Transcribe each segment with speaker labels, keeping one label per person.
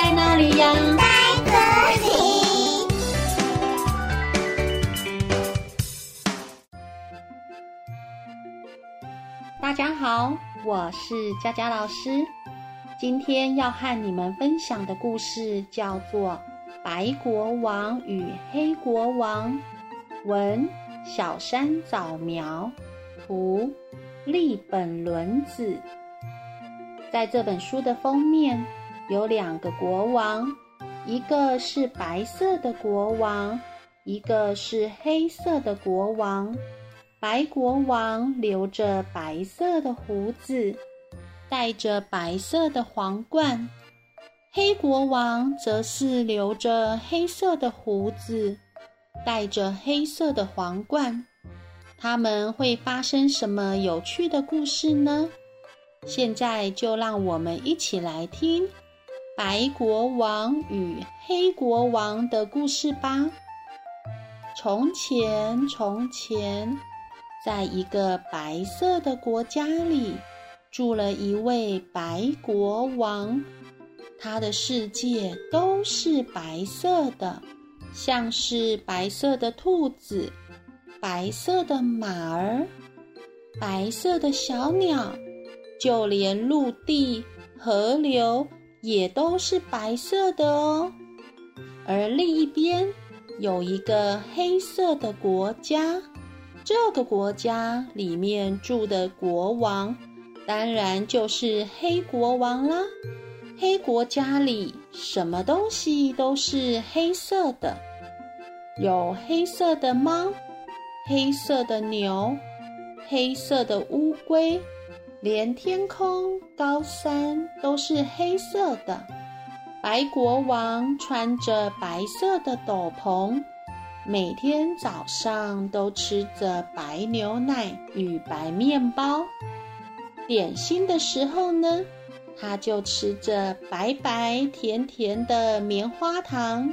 Speaker 1: 在哪里呀？
Speaker 2: 在这里。
Speaker 1: 大家好，我是佳佳老师。今天要和你们分享的故事叫做《白国王与黑国王》，文小山早苗，图立本伦子。在这本书的封面有两个国王，一个是白色的国王，一个是黑色的国王。白国王留着白色的胡子，戴着白色的皇冠；黑国王则是留着黑色的胡子，戴着黑色的皇冠。他们会发生什么有趣的故事呢？现在就让我们一起来听白国王与黑国王的故事吧。从前，从前，在一个白色的国家里，住了一位白国王。他的世界都是白色的，像是白色的兔子、白色的马儿、白色的小鸟。就连陆地、河流也都是白色的哦。而另一边有一个黑色的国家，这个国家里面住的国王，当然就是黑国王啦。黑国家里什么东西都是黑色的，有黑色的猫、黑色的牛、黑色的乌龟。连天空、高山都是黑色的。白国王穿着白色的斗篷，每天早上都吃着白牛奶与白面包。点心的时候呢，他就吃着白白甜甜的棉花糖。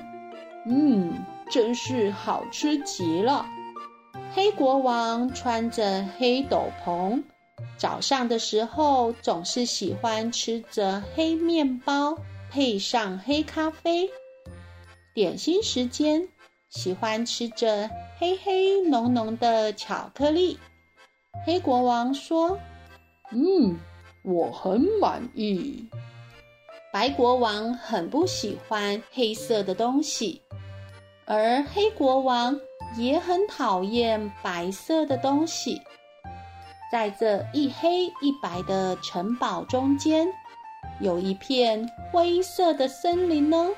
Speaker 1: 嗯，真是好吃极了。黑国王穿着黑斗篷。早上的时候，总是喜欢吃着黑面包，配上黑咖啡。点心时间，喜欢吃着黑黑浓浓的巧克力。黑国王说：“
Speaker 3: 嗯，我很满意。”
Speaker 1: 白国王很不喜欢黑色的东西，而黑国王也很讨厌白色的东西。在这一黑一白的城堡中间，有一片灰色的森林呢。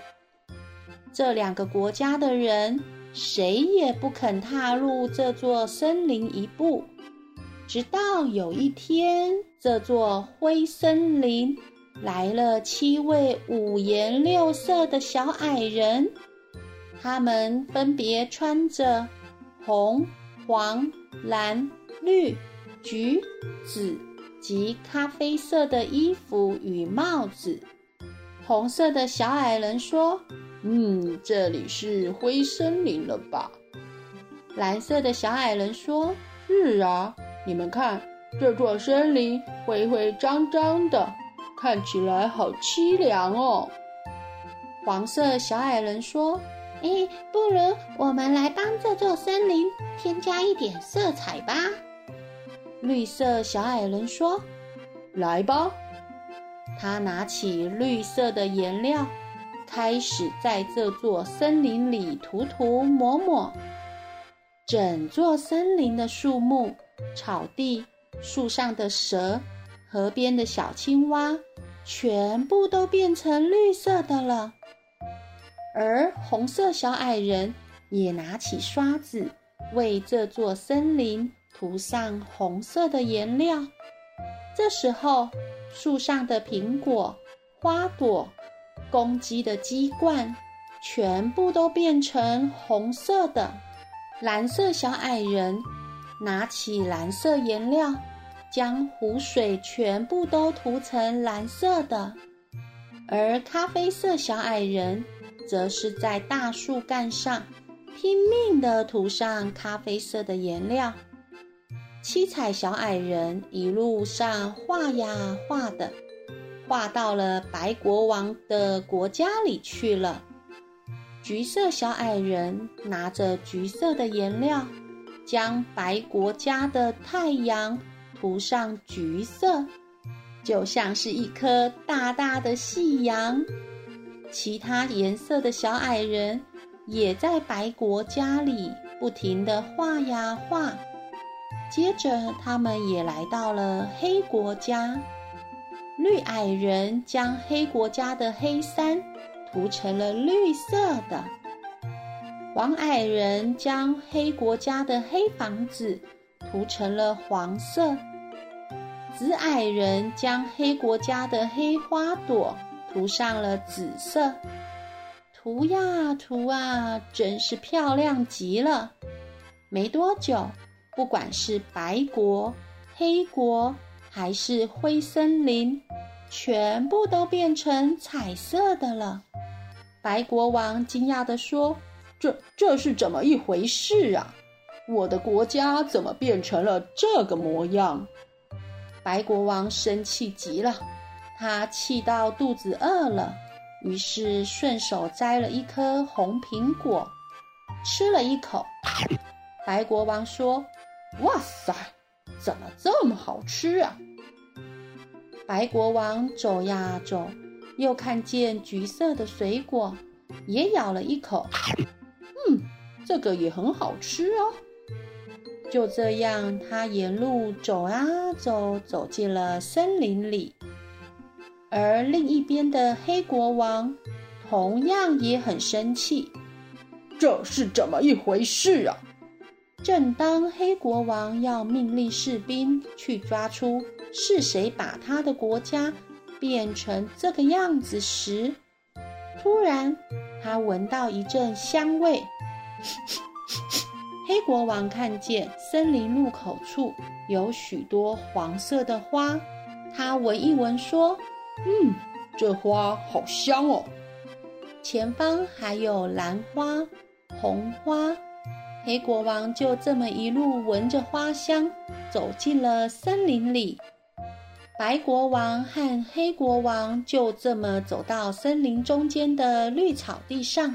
Speaker 1: 这两个国家的人谁也不肯踏入这座森林一步。直到有一天，这座灰森林来了七位五颜六色的小矮人，他们分别穿着红、黄、蓝、绿。橘、紫及咖啡色的衣服与帽子。红色的小矮人说：“
Speaker 3: 嗯，这里是灰森林了吧？”
Speaker 1: 蓝色的小矮人说：“
Speaker 3: 是啊，你们看，这座森林灰灰脏脏的，看起来好凄凉哦。”
Speaker 1: 黄色小矮人说：“诶，不如我们来帮这座森林添加一点色彩吧。”绿色小矮人说：“
Speaker 3: 来吧。”
Speaker 1: 他拿起绿色的颜料，开始在这座森林里涂涂抹抹。整座森林的树木、草地、树上的蛇、河边的小青蛙，全部都变成绿色的了。而红色小矮人也拿起刷子，为这座森林。涂上红色的颜料，这时候树上的苹果、花朵、公鸡的鸡冠，全部都变成红色的。蓝色小矮人拿起蓝色颜料，将湖水全部都涂成蓝色的，而咖啡色小矮人则是在大树干上拼命地涂上咖啡色的颜料。七彩小矮人一路上画呀画的，画到了白国王的国家里去了。橘色小矮人拿着橘色的颜料，将白国家的太阳涂上橘色，就像是一颗大大的夕阳。其他颜色的小矮人也在白国家里不停地画呀画。接着，他们也来到了黑国家。绿矮人将黑国家的黑山涂成了绿色的，黄矮人将黑国家的黑房子涂成了黄色，紫矮人将黑国家的黑花朵涂上了紫色。涂呀涂啊，真是漂亮极了。没多久。不管是白国、黑国，还是灰森林，全部都变成彩色的了。白国王惊讶地说：“这这是怎么一回事啊？我的国家怎么变成了这个模样？”白国王生气极了，他气到肚子饿了，于是顺手摘了一颗红苹果，吃了一口。白国王说。哇塞，怎么这么好吃啊？白国王走呀走，又看见橘色的水果，也咬了一口。嗯，这个也很好吃哦。就这样，他沿路走啊走，走进了森林里。而另一边的黑国王同样也很生气，这是怎么一回事啊？正当黑国王要命令士兵去抓出是谁把他的国家变成这个样子时，突然他闻到一阵香味。黑国王看见森林入口处有许多黄色的花，他闻一闻说：“嗯，这花好香哦。”前方还有蓝花、红花。黑国王就这么一路闻着花香，走进了森林里。白国王和黑国王就这么走到森林中间的绿草地上。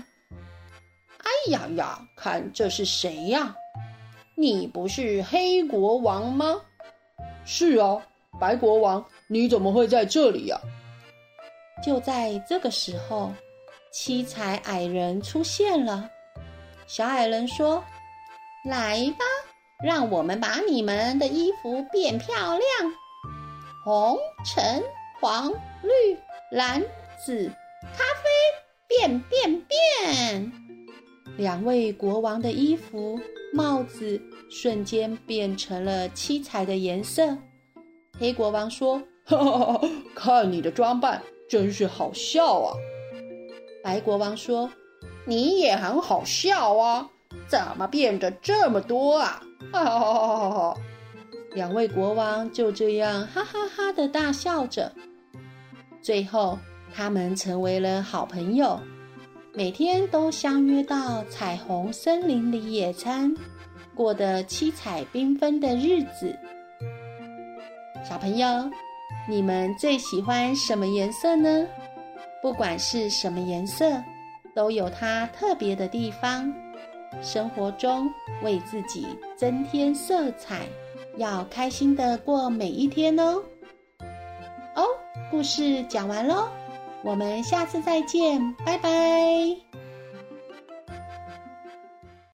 Speaker 1: 哎呀呀，看这是谁呀？你不是黑国王吗？
Speaker 3: 是啊，白国王，你怎么会在这里呀？
Speaker 1: 就在这个时候，七彩矮人出现了。小矮人说。来吧，让我们把你们的衣服变漂亮，红、橙、黄、绿、蓝、紫、咖啡，变变变！两位国王的衣服、帽子瞬间变成了七彩的颜色。黑国王说：“哈哈哈，看你的装扮，真是好笑啊！”白国王说：“你也很好笑啊。”怎么变得这么多啊？哈哈哈哈哈！两位国王就这样哈哈哈的大笑着。最后，他们成为了好朋友，每天都相约到彩虹森林里野餐，过得七彩缤纷的日子。小朋友，你们最喜欢什么颜色呢？不管是什么颜色，都有它特别的地方。生活中为自己增添色彩，要开心的过每一天哦。哦，故事讲完喽，我们下次再见，拜拜。